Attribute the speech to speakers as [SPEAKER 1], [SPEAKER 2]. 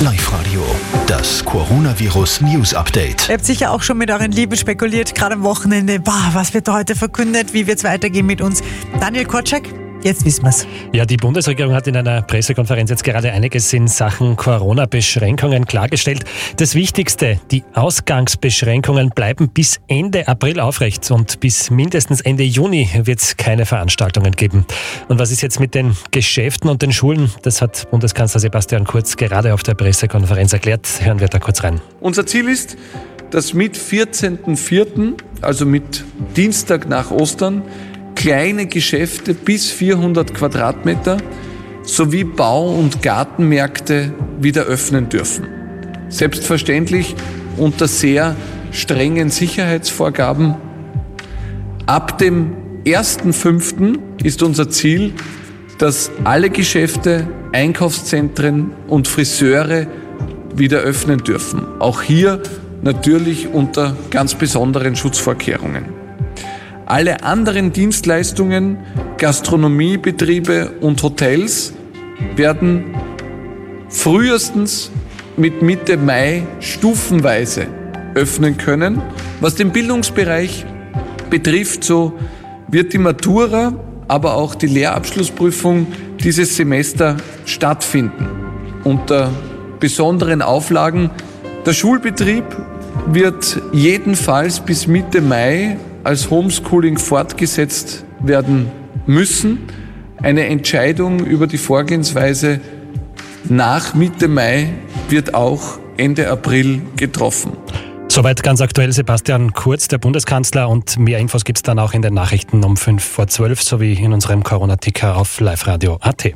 [SPEAKER 1] Live-Radio, das Coronavirus News Update.
[SPEAKER 2] Ihr habt sicher auch schon mit euren Lieben spekuliert, gerade am Wochenende. Bah, was wird heute verkündet? Wie wird es weitergehen mit uns? Daniel Korczak, Jetzt wissen wir es.
[SPEAKER 3] Ja, die Bundesregierung hat in einer Pressekonferenz jetzt gerade einiges in Sachen Corona-Beschränkungen klargestellt. Das Wichtigste, die Ausgangsbeschränkungen bleiben bis Ende April aufrecht und bis mindestens Ende Juni wird es keine Veranstaltungen geben. Und was ist jetzt mit den Geschäften und den Schulen? Das hat Bundeskanzler Sebastian Kurz gerade auf der Pressekonferenz erklärt. Hören wir da kurz rein.
[SPEAKER 4] Unser Ziel ist, dass mit 14.04., also mit Dienstag nach Ostern, kleine Geschäfte bis 400 Quadratmeter sowie Bau- und Gartenmärkte wieder öffnen dürfen. Selbstverständlich unter sehr strengen Sicherheitsvorgaben. Ab dem 1.5. ist unser Ziel, dass alle Geschäfte, Einkaufszentren und Friseure wieder öffnen dürfen. Auch hier natürlich unter ganz besonderen Schutzvorkehrungen. Alle anderen Dienstleistungen, Gastronomiebetriebe und Hotels werden frühestens mit Mitte Mai stufenweise öffnen können. Was den Bildungsbereich betrifft, so wird die Matura, aber auch die Lehrabschlussprüfung dieses Semester stattfinden. Unter besonderen Auflagen. Der Schulbetrieb wird jedenfalls bis Mitte Mai als Homeschooling fortgesetzt werden müssen. Eine Entscheidung über die Vorgehensweise nach Mitte Mai wird auch Ende April getroffen.
[SPEAKER 3] Soweit ganz aktuell Sebastian Kurz, der Bundeskanzler. Und mehr Infos gibt es dann auch in den Nachrichten um 5 vor 12 sowie in unserem Corona-Ticker auf liveradio.at.